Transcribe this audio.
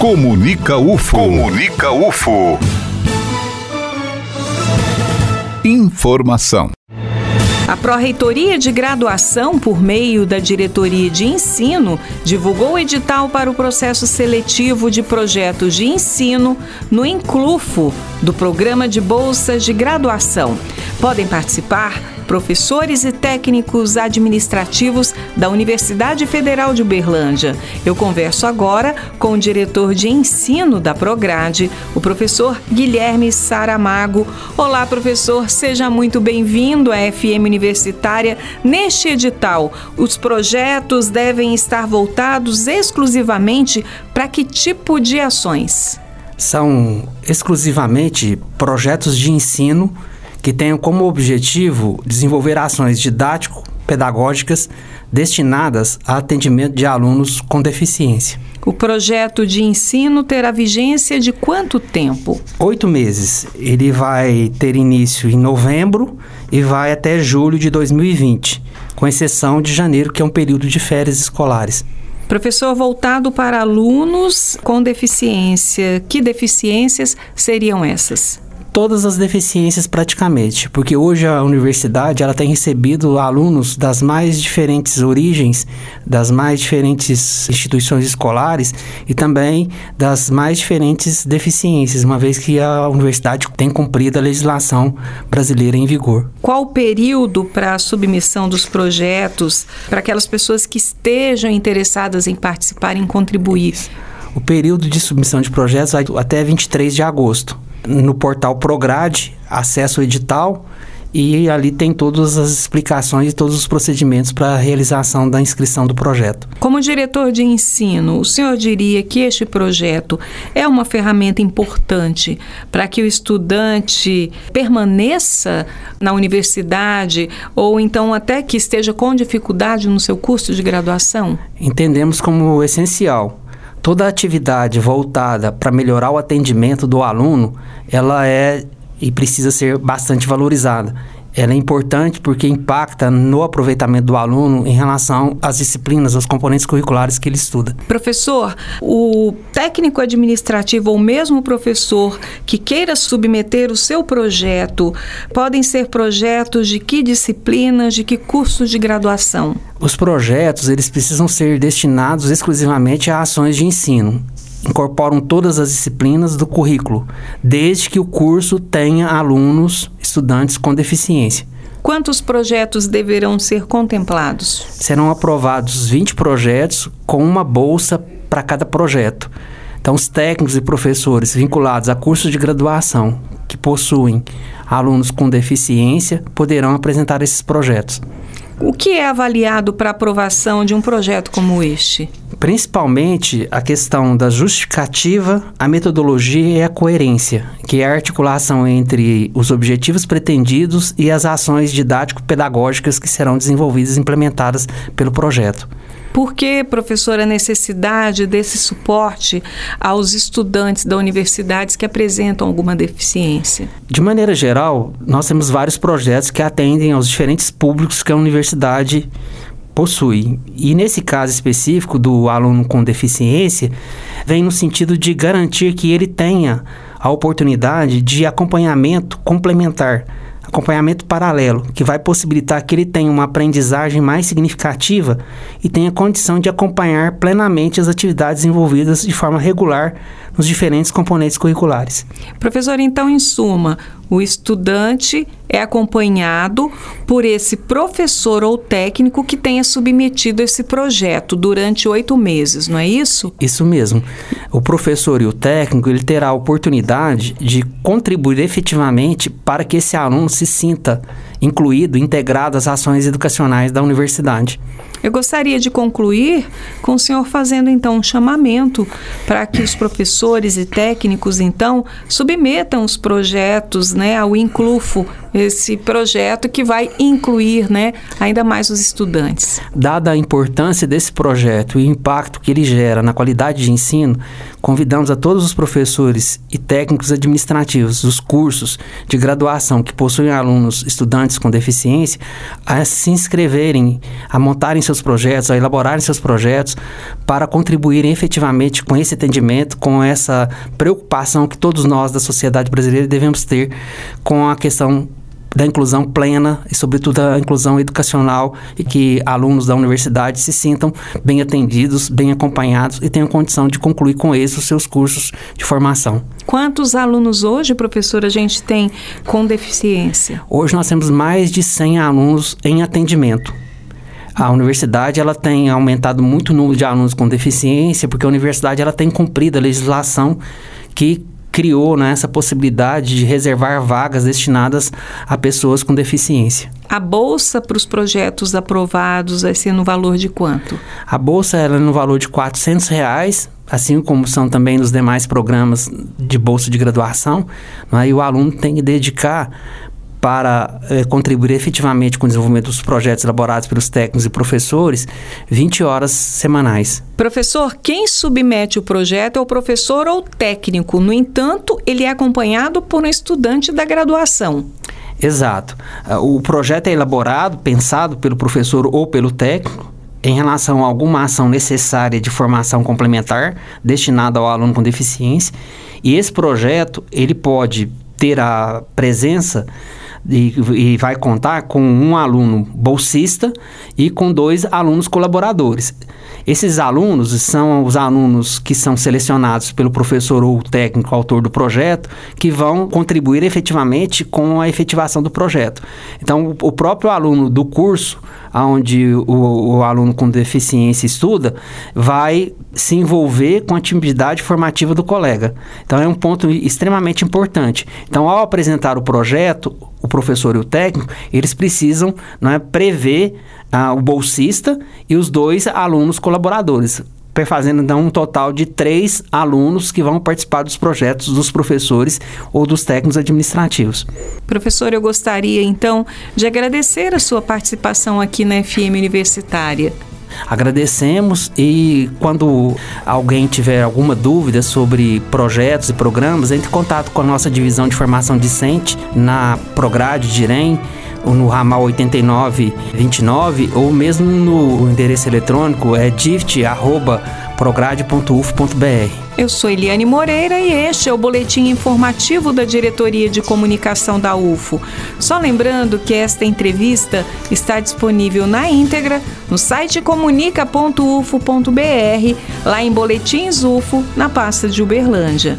Comunica UFO. Comunica UFO. Informação. A Pró-Reitoria de Graduação, por meio da Diretoria de Ensino, divulgou o edital para o processo seletivo de projetos de ensino no Inclufo, do Programa de Bolsas de Graduação. Podem participar professores e técnicos administrativos da Universidade Federal de Uberlândia. Eu converso agora com o diretor de ensino da Prograde, o professor Guilherme Saramago. Olá, professor, seja muito bem-vindo à FM Universitária. Neste edital, os projetos devem estar voltados exclusivamente para que tipo de ações? São exclusivamente projetos de ensino que tenham como objetivo desenvolver ações didático-pedagógicas destinadas a atendimento de alunos com deficiência. O projeto de ensino terá vigência de quanto tempo? Oito meses. Ele vai ter início em novembro e vai até julho de 2020, com exceção de janeiro, que é um período de férias escolares. Professor, voltado para alunos com deficiência, que deficiências seriam essas? Todas as deficiências praticamente, porque hoje a universidade ela tem recebido alunos das mais diferentes origens, das mais diferentes instituições escolares e também das mais diferentes deficiências, uma vez que a universidade tem cumprido a legislação brasileira em vigor. Qual o período para a submissão dos projetos para aquelas pessoas que estejam interessadas em participar, em contribuir? O período de submissão de projetos vai até 23 de agosto no portal Prograde, acesso ao edital e ali tem todas as explicações e todos os procedimentos para a realização da inscrição do projeto. Como diretor de ensino, o senhor diria que este projeto é uma ferramenta importante para que o estudante permaneça na universidade ou então até que esteja com dificuldade no seu curso de graduação? Entendemos como essencial toda atividade voltada para melhorar o atendimento do aluno, ela é e precisa ser bastante valorizada. Ela é importante porque impacta no aproveitamento do aluno em relação às disciplinas, aos componentes curriculares que ele estuda. Professor, o técnico administrativo ou mesmo o professor que queira submeter o seu projeto, podem ser projetos de que disciplinas, de que cursos de graduação? Os projetos, eles precisam ser destinados exclusivamente a ações de ensino incorporam todas as disciplinas do currículo, desde que o curso tenha alunos, estudantes com deficiência. Quantos projetos deverão ser contemplados? Serão aprovados 20 projetos com uma bolsa para cada projeto. Então, os técnicos e professores vinculados a cursos de graduação que possuem alunos com deficiência poderão apresentar esses projetos. O que é avaliado para aprovação de um projeto como este? Principalmente a questão da justificativa, a metodologia e a coerência, que é a articulação entre os objetivos pretendidos e as ações didático-pedagógicas que serão desenvolvidas e implementadas pelo projeto. Por que, professora, a necessidade desse suporte aos estudantes da universidade que apresentam alguma deficiência? De maneira geral, nós temos vários projetos que atendem aos diferentes públicos que a universidade possui. E nesse caso específico do aluno com deficiência, vem no sentido de garantir que ele tenha a oportunidade de acompanhamento complementar acompanhamento paralelo, que vai possibilitar que ele tenha uma aprendizagem mais significativa e tenha condição de acompanhar plenamente as atividades envolvidas de forma regular nos diferentes componentes curriculares. Professor, então, em suma, o estudante é acompanhado por esse professor ou técnico que tenha submetido esse projeto durante oito meses, não é isso? Isso mesmo. O professor e o técnico ele terá a oportunidade de contribuir efetivamente para que esse aluno se sinta incluído, integrado às ações educacionais da universidade. Eu gostaria de concluir com o senhor fazendo então um chamamento para que os professores e técnicos então submetam os projetos, né, ao Inclufo, esse projeto que vai incluir, né, ainda mais os estudantes. Dada a importância desse projeto e o impacto que ele gera na qualidade de ensino, convidamos a todos os professores e técnicos administrativos dos cursos de graduação que possuem alunos, estudantes com deficiência a se inscreverem, a montarem seus projetos, a elaborarem seus projetos para contribuírem efetivamente com esse atendimento, com essa preocupação que todos nós da sociedade brasileira devemos ter com a questão da inclusão plena e, sobretudo, a inclusão educacional e que alunos da universidade se sintam bem atendidos, bem acompanhados e tenham condição de concluir com êxito os seus cursos de formação. Quantos alunos hoje, professor, a gente tem com deficiência? Hoje nós temos mais de 100 alunos em atendimento. A universidade ela tem aumentado muito o número de alunos com deficiência, porque a universidade ela tem cumprido a legislação que criou né, essa possibilidade de reservar vagas destinadas a pessoas com deficiência. A bolsa para os projetos aprovados vai ser no valor de quanto? A bolsa é no valor de R$ reais, assim como são também nos demais programas de bolsa de graduação. Né, e o aluno tem que dedicar para eh, contribuir efetivamente com o desenvolvimento dos projetos elaborados pelos técnicos e professores 20 horas semanais. Professor, quem submete o projeto é o professor ou técnico. No entanto, ele é acompanhado por um estudante da graduação. Exato. Ah, o projeto é elaborado, pensado pelo professor ou pelo técnico em relação a alguma ação necessária de formação complementar destinada ao aluno com deficiência. E esse projeto, ele pode ter a presença e, e, vai contar com um aluno bolsista e com dois alunos colaboradores. Esses alunos são os alunos que são selecionados pelo professor ou técnico autor do projeto, que vão contribuir efetivamente com a efetivação do projeto. Então, o próprio aluno do curso, onde o, o aluno com deficiência estuda, vai se envolver com a atividade formativa do colega. Então, é um ponto extremamente importante. Então, ao apresentar o projeto, o professor e o técnico, eles precisam é, prever ah, o bolsista e os dois alunos colaboradores, fazendo então um total de três alunos que vão participar dos projetos dos professores ou dos técnicos administrativos. Professor, eu gostaria então de agradecer a sua participação aqui na FM Universitária. Agradecemos e quando alguém tiver alguma dúvida sobre projetos e programas, entre em contato com a nossa divisão de formação discente na Prograde de Irem ou no ramal 8929 ou mesmo no endereço eletrônico é dift@prograde.uf.br. Eu sou Eliane Moreira e este é o boletim informativo da Diretoria de Comunicação da UFO. Só lembrando que esta entrevista está disponível na íntegra no site comunica.ufo.br, lá em Boletins UFO, na pasta de Uberlândia.